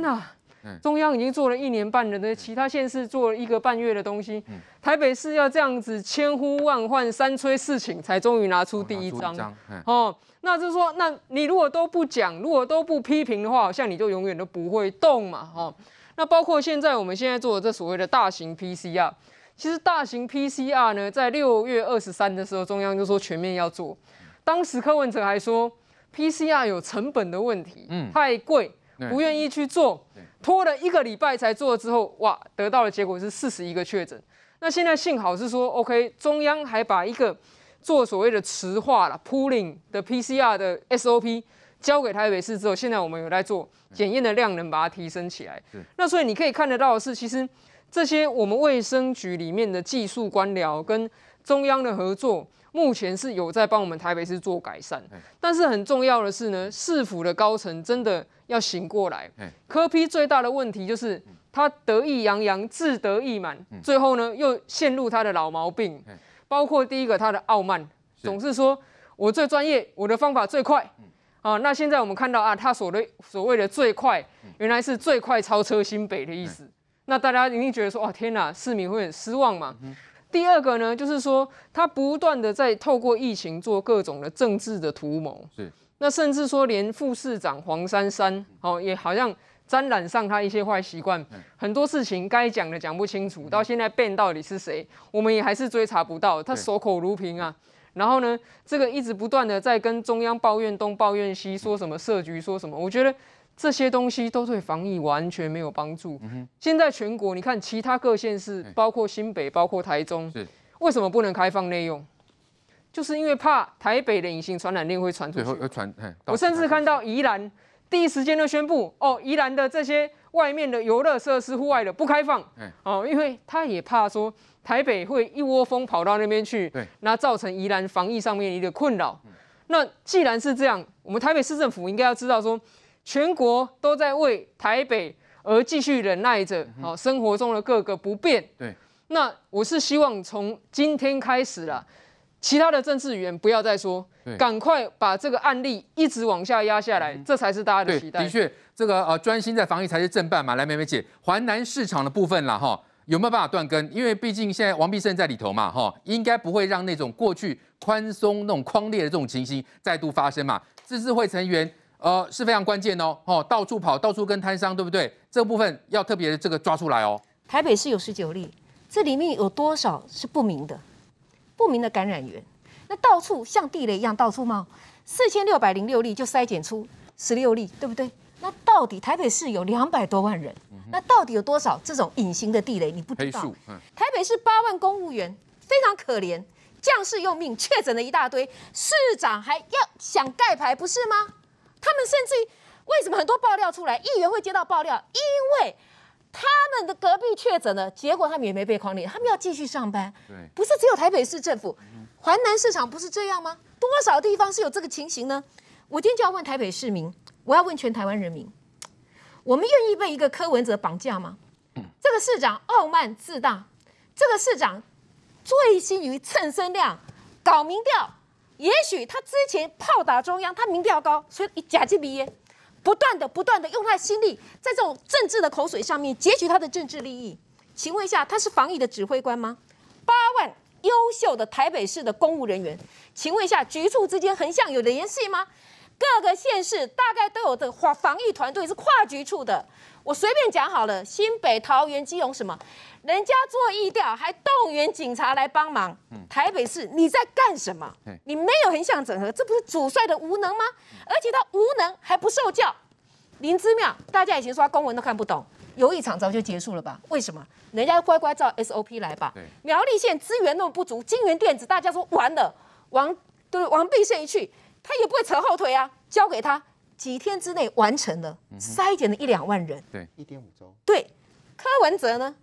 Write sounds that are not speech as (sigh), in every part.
天哪！中央已经做了一年半了，的其他县市做了一个半月的东西，台北市要这样子千呼万唤、三催四请，才终于拿出第一张。哦，那就是说，那你如果都不讲，如果都不批评的话，好像你就永远都不会动嘛。哦，那包括现在我们现在做的这所谓的大型 PCR，其实大型 PCR 呢，在六月二十三的时候，中央就说全面要做，当时柯文哲还说 PCR 有成本的问题，嗯，太贵。不愿意去做，拖了一个礼拜才做之后，哇，得到的结果是四十一个确诊。那现在幸好是说，OK，中央还把一个做所谓的池化了 pooling 的 PCR 的 SOP 交给台北市之后，现在我们有在做检验的量能，把它提升起来。那所以你可以看得到的是，其实这些我们卫生局里面的技术官僚跟中央的合作。目前是有在帮我们台北市做改善，但是很重要的是呢，市府的高层真的要醒过来。柯批最大的问题就是他得意洋洋、志得意满，最后呢又陷入他的老毛病，包括第一个他的傲慢，总是说我最专业，我的方法最快。啊。那现在我们看到啊，他所谓所谓的最快，原来是最快超车新北的意思。那大家一定觉得说，哇，天哪，市民会很失望嘛？第二个呢，就是说他不断的在透过疫情做各种的政治的图谋，是，那甚至说连副市长黄珊珊，哦，也好像沾染上他一些坏习惯，很多事情该讲的讲不清楚，到现在变到底是谁，我们也还是追查不到，他守口如瓶啊。然后呢，这个一直不断的在跟中央抱怨东抱怨西，说什么设局说什么，我觉得。这些东西都对防疫完全没有帮助。现在全国，你看其他各县市，包括新北，包括台中，为什么不能开放内用？就是因为怕台北的隐形传染链会传出去。传。我甚至看到宜兰第一时间就宣布，哦，宜兰的这些外面的游乐设施、户外的不开放。哦，因为他也怕说台北会一窝蜂跑到那边去，那造成宜兰防疫上面一个困扰。那既然是这样，我们台北市政府应该要知道说。全国都在为台北而继续忍耐着，好生活中的各个不便。对，那我是希望从今天开始啦，其他的政治语言不要再说，赶快把这个案例一直往下压下来，这才是大家的期待。的确，这个呃专心在防疫才是正办嘛。来，美美姐，环南市场的部分啦，哈，有没有办法断根？因为毕竟现在王必胜在里头嘛，哈，应该不会让那种过去宽松那种框列的这种情形再度发生嘛。自治会成员。呃，是非常关键哦，哦，到处跑，到处跟摊商，对不对？这个部分要特别的这个抓出来哦。台北市有十九例，这里面有多少是不明的？不明的感染源，那到处像地雷一样到处冒，四千六百零六例就筛检出十六例，对不对？那到底台北市有两百多万人，那到底有多少这种隐形的地雷？你不知道。台北市八万公务员非常可怜，将士用命，确诊了一大堆，市长还要想盖牌，不是吗？他们甚至于为什么很多爆料出来，议员会接到爆料，因为他们的隔壁确诊了，结果他们也没被框列，他们要继续上班。对，不是只有台北市政府，环南市场不是这样吗？多少地方是有这个情形呢？我今天就要问台北市民，我要问全台湾人民，我们愿意被一个柯文哲绑架吗？这个市长傲慢自大，这个市长醉心于蹭声量、搞民调。也许他之前炮打中央，他民调高，所以一假借鼻烟，不断的、不断的用他的心力，在这种政治的口水上面截取他的政治利益。请问一下，他是防疫的指挥官吗？八万优秀的台北市的公务人员，请问一下，局处之间横向有联系吗？各个县市大概都有的防防疫团队是跨局处的。我随便讲好了，新北、桃园、基隆什么？人家做疫调还动员警察来帮忙，台北市你在干什么？你没有横向整合，这不是主帅的无能吗？而且他无能还不受教。林之妙，大家以前说他公文都看不懂，有一场早就结束了吧？为什么？人家乖乖照 SOP 来吧。苗栗县资源那么不足，金元电子大家说完了，王对王必胜一去，他也不会扯后腿啊，交给他几天之内完成了筛减了一两万人，对，一点五周。对，柯文哲呢？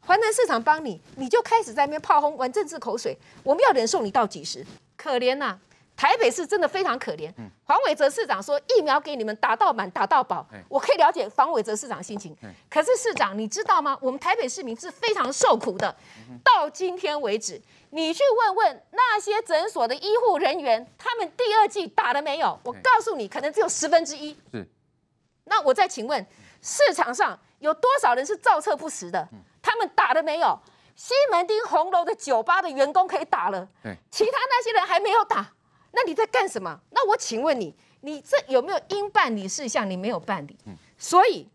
华南市场帮你，你就开始在那边炮轰玩政治口水，我们要忍受你到几时？可怜呐、啊，台北市真的非常可怜。黄伟哲市长说疫苗给你们打到满打到饱，我可以了解黄伟哲市长心情。可是市长你知道吗？我们台北市民是非常受苦的。到今天为止，你去问问那些诊所的医护人员，他们第二季打了没有？我告诉你，可能只有十分之一。是。那我再请问。市场上有多少人是造册不实的？他们打了没有？西门町红楼的酒吧的员工可以打了，其他那些人还没有打，那你在干什么？那我请问你，你这有没有应办理事项？你没有办理，所以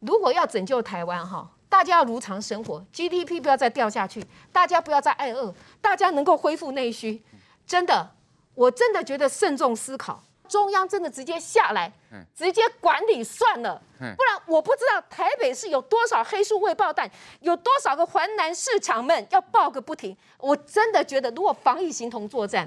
如果要拯救台湾哈，大家要如常生活，GDP 不要再掉下去，大家不要再挨饿，大家能够恢复内需，真的，我真的觉得慎重思考。中央真的直接下来，直接管理算了，不然我不知道台北市有多少黑数未爆弹，有多少个环南市场们要爆个不停。我真的觉得，如果防疫形同作战，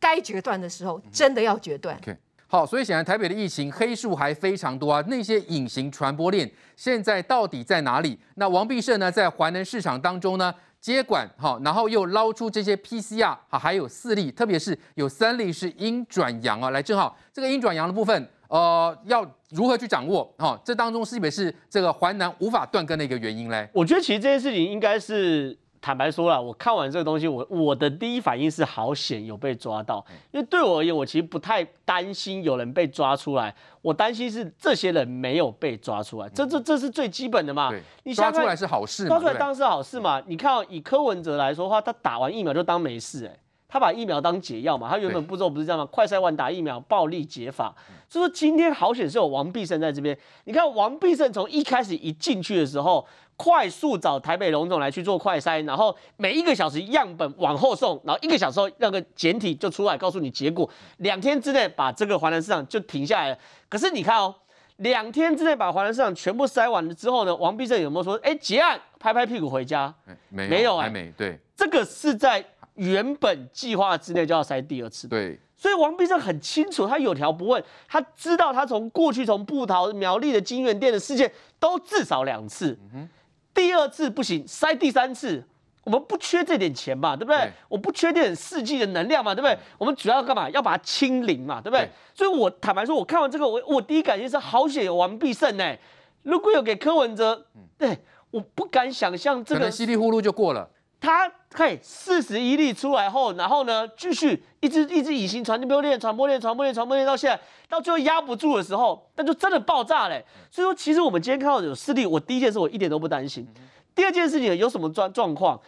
该决断的时候真的要决断。Okay. 好，所以显然台北的疫情黑数还非常多啊，那些隐形传播链现在到底在哪里？那王必胜呢，在华南市场当中呢？接管好，然后又捞出这些 PCR 好，还有四例，特别是有三例是阴转阳啊。来，正好这个阴转阳的部分，呃，要如何去掌握？哈，这当中是不是这个环南无法断根的一个原因嘞？我觉得其实这件事情应该是。坦白说了，我看完这个东西，我我的第一反应是好险有被抓到，因为对我而言，我其实不太担心有人被抓出来，我担心是这些人没有被抓出来，这这这是最基本的嘛。你抓出来是好事，抓出来当然是好事嘛。你看以柯文哲来说的话，他打完疫苗就当没事，哎，他把疫苗当解药嘛，他原本步骤不是这样吗？快筛完打疫苗，暴力解法。所以说今天好险是有王必胜在这边，你看王必胜从一开始一进去的时候。快速找台北龙总来去做快筛，然后每一个小时样本往后送，然后一个小时后那个检体就出来告诉你结果，两天之内把这个华南市场就停下来了。(laughs) 可是你看哦，两天之内把华南市场全部筛完了之后呢，王必胜有没有说，哎，结案拍拍屁股回家？没有，没有、欸，还没。对，这个是在原本计划之内就要筛第二次。对，所以王必胜很清楚，他有条不紊，他知道他从过去从布桃苗栗的金源店的事件都至少两次。嗯第二次不行，塞第三次，我们不缺这点钱嘛，对不对？对，我不缺这点世纪的能量嘛，对不对？我们主要干嘛？要把它清零嘛，对不对？对，所以，我坦白说，我看完这个，我我第一感觉是好险有王必胜呢。如果有给柯文哲，对，我不敢想象这个稀里糊涂就过了。他嘿四十一例出来后，然后呢，继续一直一直隐形传播链、传播链、传播链、传播链到现在，到最后压不住的时候，那就真的爆炸嘞。所以说，其实我们今天看到有四例，我第一件事我一点都不担心。第二件事情有什么状状况？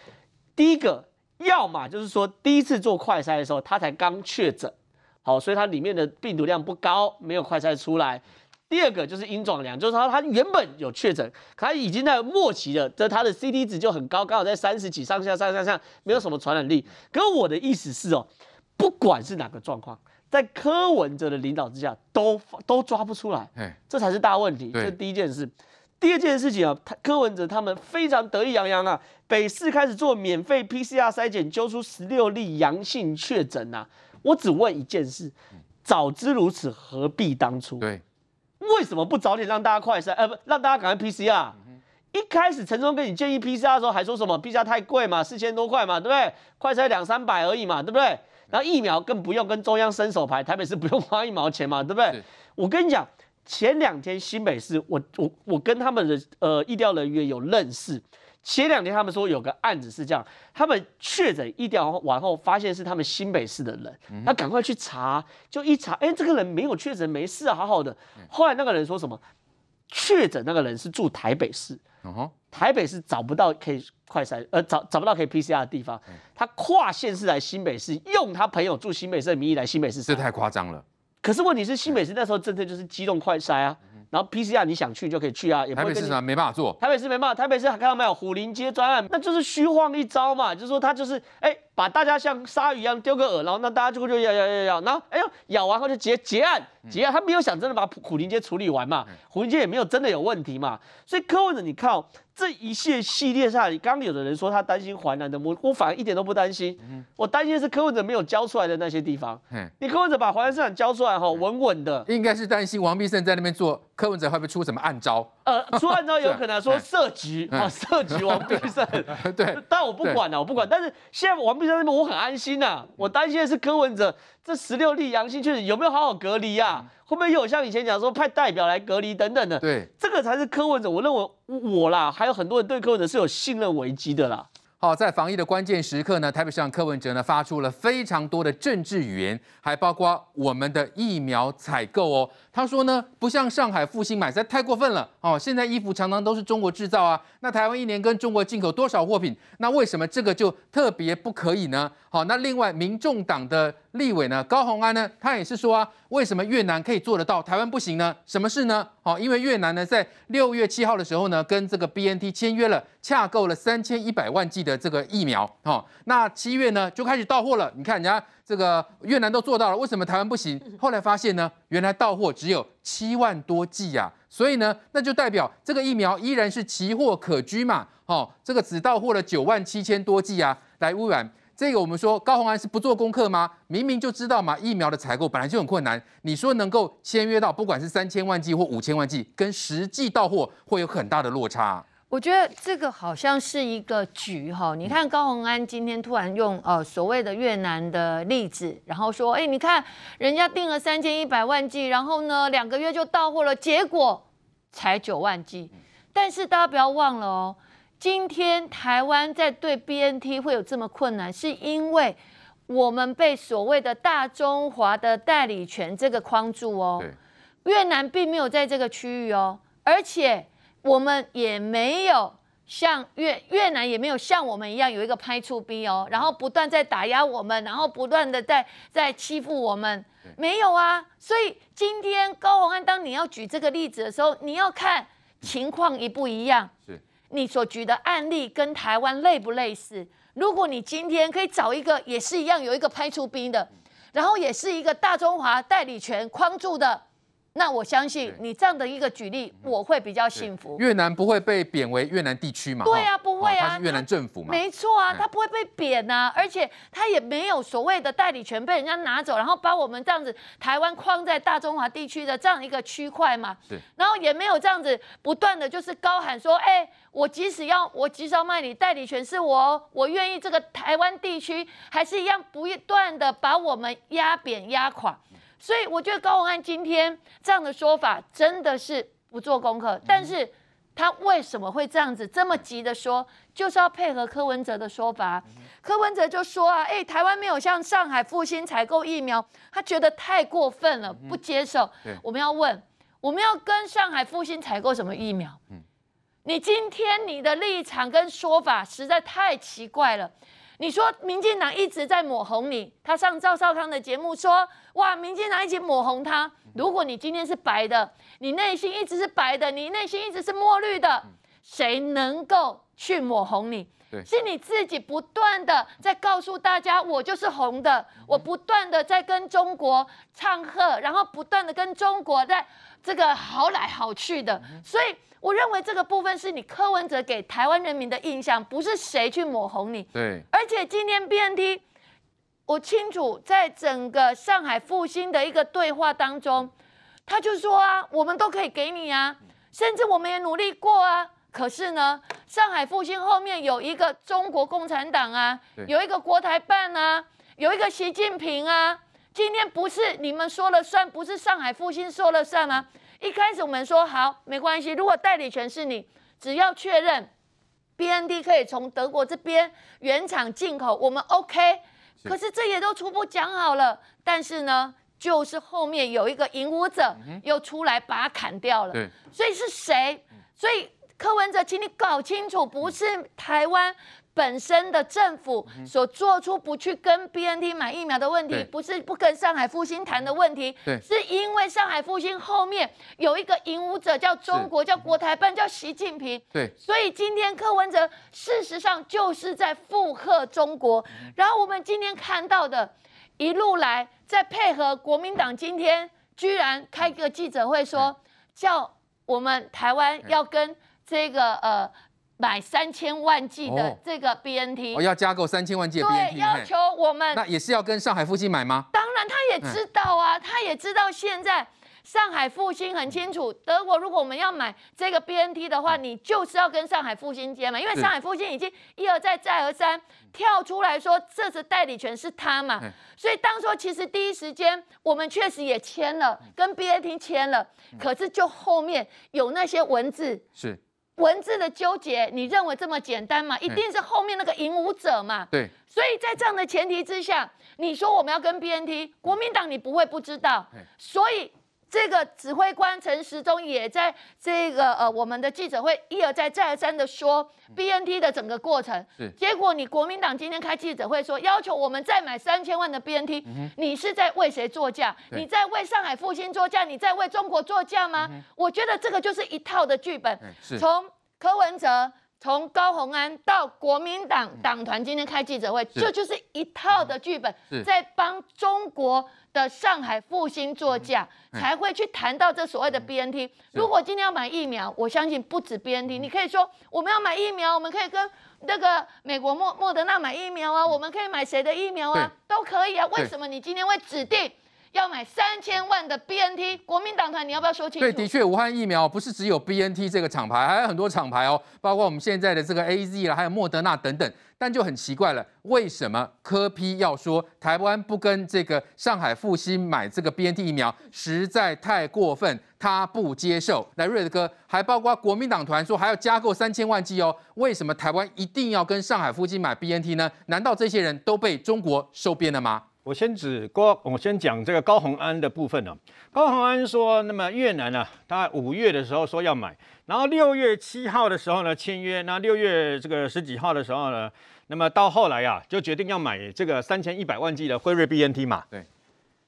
第一个，要么就是说第一次做快筛的时候，他才刚确诊，好，所以它里面的病毒量不高，没有快筛出来。第二个就是阴转阳，就是说他原本有确诊，可他已经在末期了，这他的 CT 值就很高，刚好在三十几上下上下上，没有什么传染力。可我的意思是哦，不管是哪个状况，在柯文哲的领导之下，都都抓不出来，这才是大问题。这是第一件事。第二件事情啊，柯文哲他们非常得意洋洋啊，北市开始做免费 PCR 筛检，揪出十六例阳性确诊呐。我只问一件事，早知如此，何必当初？对。为什么不早点让大家快筛？呃，不让大家赶快 PCR。一开始陈忠跟你建议 PCR 的时候，还说什么 PCR 太贵嘛，四千多块嘛，对不对？快筛两三百而已嘛，对不对？然后疫苗更不用跟中央伸手牌，台北市不用花一毛钱嘛，对不对？我跟你讲，前两天新北市，我我我跟他们的呃医疗人员有认识。前两天他们说有个案子是这样，他们确诊疫调完后发现是他们新北市的人，他赶快去查，就一查，哎，这个人没有确诊，没事啊，好好的。后来那个人说什么？确诊那个人是住台北市，台北市找不到可以快筛，呃，找找不到可以 PCR 的地方，他跨县市来新北市，用他朋友住新北市的名义来新北市，这太夸张了。可是问题是新北市那时候政策就是机动快筛啊。然后 PCR 你想去就可以去啊，也不会跟你。台北市什么没办法做？台北市没办法，台北市看到没有虎林街专案，那就是虚晃一招嘛，就是说他就是哎，把大家像鲨鱼一样丢个饵，然后那大家就就咬咬咬咬，然后哎呦咬完后就结结案结案，他没有想真的把虎林街处理完嘛，虎林街也没有真的有问题嘛，所以柯文哲你看哦。这一系系列下来，刚刚有的人说他担心淮南的，我我反而一点都不担心。嗯、我担心的是柯文哲没有交出来的那些地方。你柯文哲把淮南市场交出来哈，稳稳的。应该是担心王必胜在那边做，柯文哲会不会出什么暗招？呃，出案之后有可能说设局啊，设局 (laughs) 王必胜。(laughs) 对，但我不管了，我不管。但是现在王必胜那边我很安心呐、啊，我担心的是柯文哲这十六例阳性确诊有没有好好隔离、啊？会不会有像以前讲说派代表来隔离等等的？对，这个才是柯文哲。我认为我啦，还有很多人对柯文哲是有信任危机的啦。好，在防疫的关键时刻呢，台北市长柯文哲呢发出了非常多的政治语言，还包括我们的疫苗采购哦。他说呢，不像上海复兴买，实在太过分了哦。现在衣服常常都是中国制造啊，那台湾一年跟中国进口多少货品？那为什么这个就特别不可以呢？好，那另外民众党的立委呢，高虹安呢，他也是说啊，为什么越南可以做得到，台湾不行呢？什么事呢？好，因为越南呢，在六月七号的时候呢，跟这个 BNT 签约了，洽购了三千一百万剂的。这个疫苗，哈，那七月呢就开始到货了。你看人家这个越南都做到了，为什么台湾不行？(laughs) 后来发现呢，原来到货只有七万多剂呀，所以呢，那就代表这个疫苗依然是奇货可居嘛。哦，这个只到货了九万七千多剂啊。来，污染，这个我们说高虹安是不做功课吗？明明就知道嘛，疫苗的采购本来就很困难。你说能够签约到，不管是三千万剂或五千万剂，跟实际到货会有很大的落差。我觉得这个好像是一个局哈，你看高虹安今天突然用呃所谓的越南的例子，然后说，哎，你看人家订了三千一百万剂，然后呢两个月就到货了，结果才九万剂。但是大家不要忘了哦，今天台湾在对 BNT 会有这么困难，是因为我们被所谓的大中华的代理权这个框住哦，越南并没有在这个区域哦，而且。我们也没有像越越南也没有像我们一样有一个拍出兵哦，然后不断在打压我们，然后不断的在在欺负我们，没有啊。所以今天高虹安，当你要举这个例子的时候，你要看情况一不一样。是，你所举的案例跟台湾类不类似？如果你今天可以找一个也是一样有一个拍出兵的，然后也是一个大中华代理权框住的。那我相信你这样的一个举例，我会比较幸福。越南不会被贬为越南地区嘛？对啊，不会啊，它是越南政府嘛？没错啊，他不会被贬啊，而且他也没有所谓的代理权被人家拿走，然后把我们这样子台湾框在大中华地区的这样一个区块嘛。对。然后也没有这样子不断的就是高喊说，哎，我即使要我即使要卖你代理权是我，我愿意这个台湾地区还是一样不断的把我们压扁压垮。所以我觉得高文安今天这样的说法真的是不做功课，但是他为什么会这样子这么急的说，就是要配合柯文哲的说法。柯文哲就说啊，哎，台湾没有向上海复兴采购疫苗，他觉得太过分了，不接受。我们要问，我们要跟上海复兴采购什么疫苗？你今天你的立场跟说法实在太奇怪了。你说民进党一直在抹红你，他上赵少康的节目说，哇，民进党一直抹红他。如果你今天是白的，你内心一直是白的，你内心一直是墨绿的，谁能够去抹红你？是你自己不断的在告诉大家，我就是红的，我不断的在跟中国唱和，然后不断的跟中国在这个好来好去的，所以。我认为这个部分是你柯文哲给台湾人民的印象，不是谁去抹红你。对。而且今天 BNT，我清楚，在整个上海复兴的一个对话当中，他就说啊，我们都可以给你啊，甚至我们也努力过啊。可是呢，上海复兴后面有一个中国共产党啊，有一个国台办啊，有一个习近平啊。今天不是你们说了算，不是上海复兴说了算吗？一开始我们说好，没关系，如果代理权是你，只要确认 BND 可以从德国这边原厂进口，我们 OK。可是这也都初步讲好了，但是呢，就是后面有一个引武者又出来把它砍掉了。所以是谁？所以柯文哲，请你搞清楚，不是台湾。本身的政府所做出不去跟 BNT 买疫苗的问题，不是不跟上海复兴谈的问题，是因为上海复兴后面有一个引武者叫中国，叫国台办，叫习近平。对，所以今天柯文哲事实上就是在附和中国。然后我们今天看到的一路来，在配合国民党，今天居然开个记者会说，叫我们台湾要跟这个呃。买三千万剂的这个 BNT，我、要加购三千万剂的 BNT，对，要求我们，那也是要跟上海复星买吗？当然，他也知道啊，他也知道现在上海复星很清楚，德国如果我们要买这个 BNT 的话，你就是要跟上海复星接嘛，因为上海复星已经一而再再而三跳出来说，这次代理权是他嘛，所以当初其实第一时间我们确实也签了，跟 BNT 签了，可是就后面有那些文字是。文字的纠结，你认为这么简单吗？一定是后面那个引武者嘛。对。所以在这样的前提之下，你说我们要跟 BNT，国民党你不会不知道。所以。这个指挥官陈时中也在这个呃我们的记者会一而再再而三的说 BNT 的整个过程，结果你国民党今天开记者会说要求我们再买三千万的 BNT，你是在为谁作价？你在为上海复兴作价？你在为中国作价吗？我觉得这个就是一套的剧本，从柯文哲。从高鸿安到国民党党团今天开记者会，这就是一套的剧本，在帮中国的上海复兴作价，才会去谈到这所谓的 BNT。如果今天要买疫苗，我相信不止 BNT，你可以说我们要买疫苗，我们可以跟那个美国莫莫德纳买疫苗啊，我们可以买谁的疫苗啊，都可以啊。为什么你今天会指定？要买三千万的 BNT，国民党团，你要不要说清楚？对，的确，武汉疫苗不是只有 BNT 这个厂牌，还有很多厂牌哦，包括我们现在的这个 AZ 啦，还有莫德纳等等。但就很奇怪了，为什么科批要说台湾不跟这个上海复星买这个 BNT 疫苗，实在太过分，他不接受。来，瑞德哥，还包括国民党团说还要加购三千万剂哦，为什么台湾一定要跟上海复星买 BNT 呢？难道这些人都被中国收编了吗？我先指高，我先讲这个高虹安的部分呢、啊。高虹安说，那么越南呢、啊，他五月的时候说要买，然后六月七号的时候呢签约，那六月这个十几号的时候呢，那么到后来啊，就决定要买这个三千一百万剂的辉瑞 BNT 嘛。对，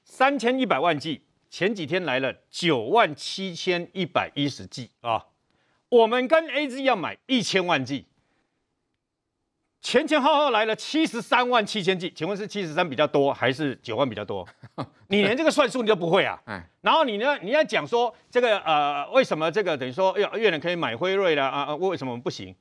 三千一百万剂，前几天来了九万七千一百一十剂啊，我们跟 AZ 要买一千万剂。前前后后来了七十三万七千剂，请问是七十三比较多还是九万比较多？(laughs) 你连这个算术你都不会啊？然后你呢？你要讲说这个呃，为什么这个等于说哎呀越南可以买辉瑞了啊？为什么不行？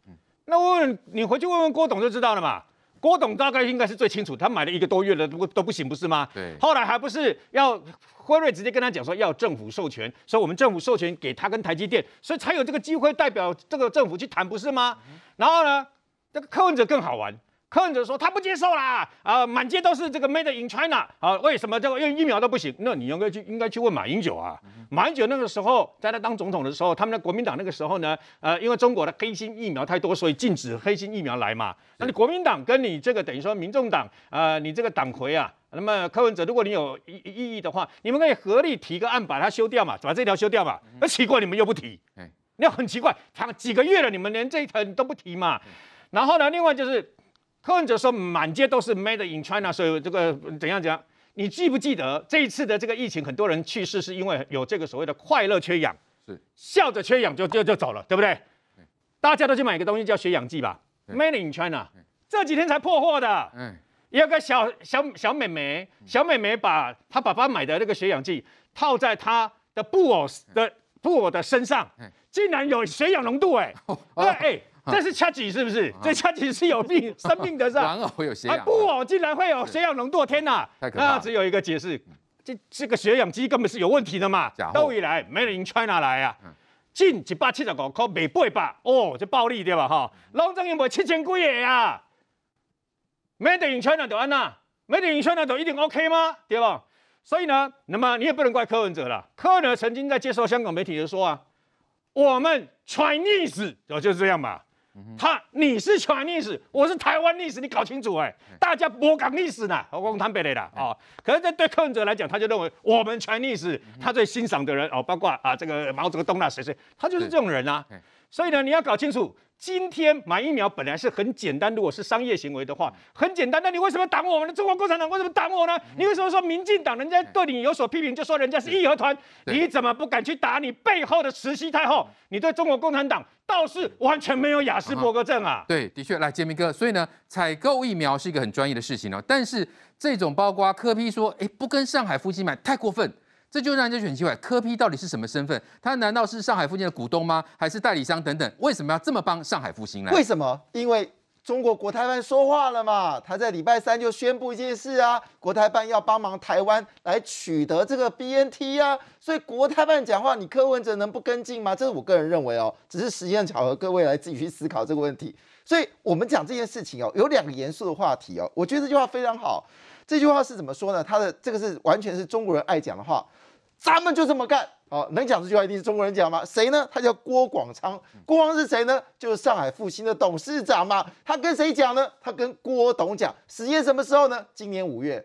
那我问你回去问问郭董就知道了嘛。郭董大概应该是最清楚，他买了一个多月了都都不行不是吗？对。后来还不是要辉瑞直接跟他讲说要政府授权，所以我们政府授权给他跟台积电，所以才有这个机会代表这个政府去谈不是吗？然后呢？这个柯文哲更好玩，柯文哲说他不接受啦，啊，满街都是这个 Made in China，啊，为什么这个用疫苗都不行？那你应该去应该去问马英九啊，马英九那个时候在他当总统的时候，他们的国民党那个时候呢，呃，因为中国的黑心疫苗太多，所以禁止黑心疫苗来嘛。那你国民党跟你这个等于说民众党，呃，你这个党魁啊，那么柯文哲，如果你有异异议的话，你们可以合力提个案把它修掉嘛，把这条修掉嘛。那奇怪，你们又不提，那很奇怪，他们几个月了，你们连这一条都不提嘛？然后呢，另外就是柯文哲说满街都是 Made in China，所以这个怎样怎样？你记不记得这一次的这个疫情，很多人去世是因为有这个所谓的快乐缺氧，是笑着缺氧就就就走了，对不对？大家都去买一个东西叫血氧计吧，Made in China，这几天才破货的。嗯，有个小小小妹妹，小妹妹把她爸爸买的那个血氧计套在她的布偶的布偶的身上，竟然有血氧浓度哎，对哎。这是掐几是不是？这掐几是有病生病的是吧？(laughs) 玩偶有血氧，不哦，竟然会有血氧浓度！天哪，那只有一个解释，这这个血氧机根本是有问题的嘛。都以来，Made in China 来啊，进一百七十五块，卖八百，哦，这暴利对吧？哈，老张有没有七千几个啊？Made in China 就安那，Made in China 就一定 OK 吗？对吧？所以呢，那么你也不能怪柯文哲了。柯文哲曾经在接受香港媒体的说啊，我们 Chinese 就就是这样嘛。他你是全历史，我是台湾历史，你搞清楚哎、欸，大家不讲历史呢，我讲台北的啦哦。可是这对柯文哲来讲，他就认为我们全历史，他最欣赏的人哦，包括啊这个毛泽东啊谁谁，他就是这种人啊。所以呢，你要搞清楚。今天买疫苗本来是很简单，如果是商业行为的话，很简单。那你为什么挡我们的中国共产党？为什么挡我呢？你为什么说民进党？人家对你有所批评，就说人家是义和团，你怎么不敢去打你背后的慈禧太后？你对中国共产党倒是完全没有雅斯伯格症啊？对，的确，来杰明哥，所以呢，采购疫苗是一个很专业的事情哦。但是这种包括柯 P 说，哎，不跟上海夫妻买，太过分。这就让人家很奇怪，柯 P 到底是什么身份？他难道是上海复星的股东吗？还是代理商等等？为什么要这么帮上海复兴呢？为什么？因为中国国台办说话了嘛，他在礼拜三就宣布一件事啊，国台办要帮忙台湾来取得这个 BNT 啊，所以国台办讲话，你柯文哲能不跟进吗？这是我个人认为哦，只是时间巧合，各位来自己去思考这个问题。所以我们讲这件事情哦，有两个严肃的话题哦，我觉得这句话非常好。这句话是怎么说呢？他的这个是完全是中国人爱讲的话。咱们就这么干好，能讲这句话一定是中国人讲吗？谁呢？他叫郭广昌。郭广昌是谁呢？就是上海复星的董事长嘛。他跟谁讲呢？他跟郭董讲。时间什么时候呢？今年五月。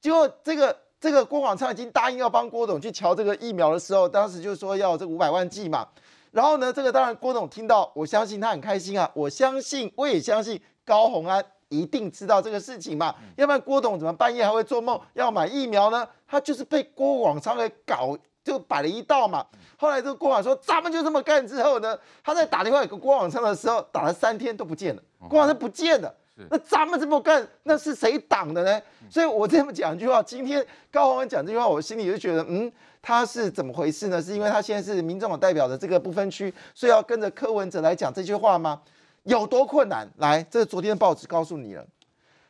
结果这个这个郭广昌已经答应要帮郭董去瞧这个疫苗的时候，当时就说要这五百万剂嘛。然后呢，这个当然郭董听到，我相信他很开心啊。我相信，我也相信高红安一定知道这个事情嘛。要不然郭董怎么半夜还会做梦要买疫苗呢？他就是被郭广昌给搞，就摆了一道嘛。后来这个郭广昌说咱们就这么干之后呢，他在打电话给郭广昌的时候，打了三天都不见了，郭广昌不见了。那咱们这么干，那是谁挡的呢？所以我这么讲一句话，今天高虹安讲这句话，我心里就觉得，嗯。他是怎么回事呢？是因为他现在是民众党代表的这个不分区，所以要跟着柯文哲来讲这句话吗？有多困难？来，这是昨天的报纸告诉你了。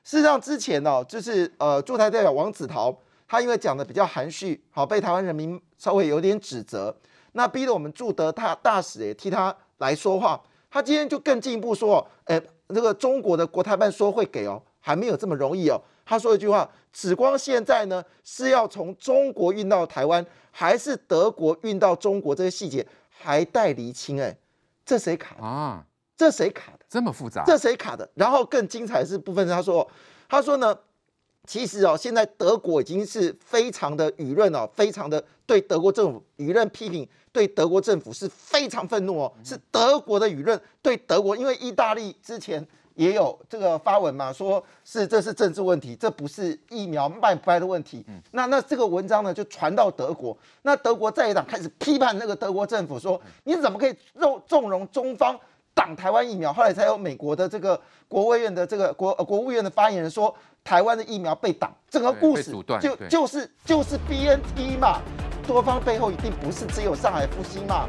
事实上，之前哦，就是呃，驻台代表王子陶，他因为讲的比较含蓄，好被台湾人民稍微有点指责，那逼得我们驻德大大使也替他来说话。他今天就更进一步说，哎，这个中国的国台办说会给哦，还没有这么容易哦。他说一句话：紫光现在呢是要从中国运到台湾，还是德国运到中国？这些细节还待厘清。哎，这谁卡啊？这谁卡的？这么复杂？这谁卡的？然后更精彩的是部分，他说，他说呢，其实哦，现在德国已经是非常的舆论哦，非常的对德国政府舆论批评，对德国政府是非常愤怒哦，是德国的舆论对德国，因为意大利之前。也有这个发文嘛，说是这是政治问题，这不是疫苗卖不卖的问题。嗯、那那这个文章呢就传到德国，那德国在野党开始批判那个德国政府说，说你怎么可以纵纵容中方挡台湾疫苗？后来才有美国的这个国务院的这个国国务院的发言人说，台湾的疫苗被挡，整个故事就就是就是 BNT 嘛，多方背后一定不是只有上海复兴嘛，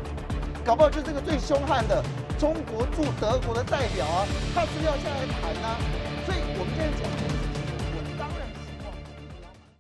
搞不好就是这个最凶悍的。中国驻德国的代表啊，他是要下来谈呐、啊。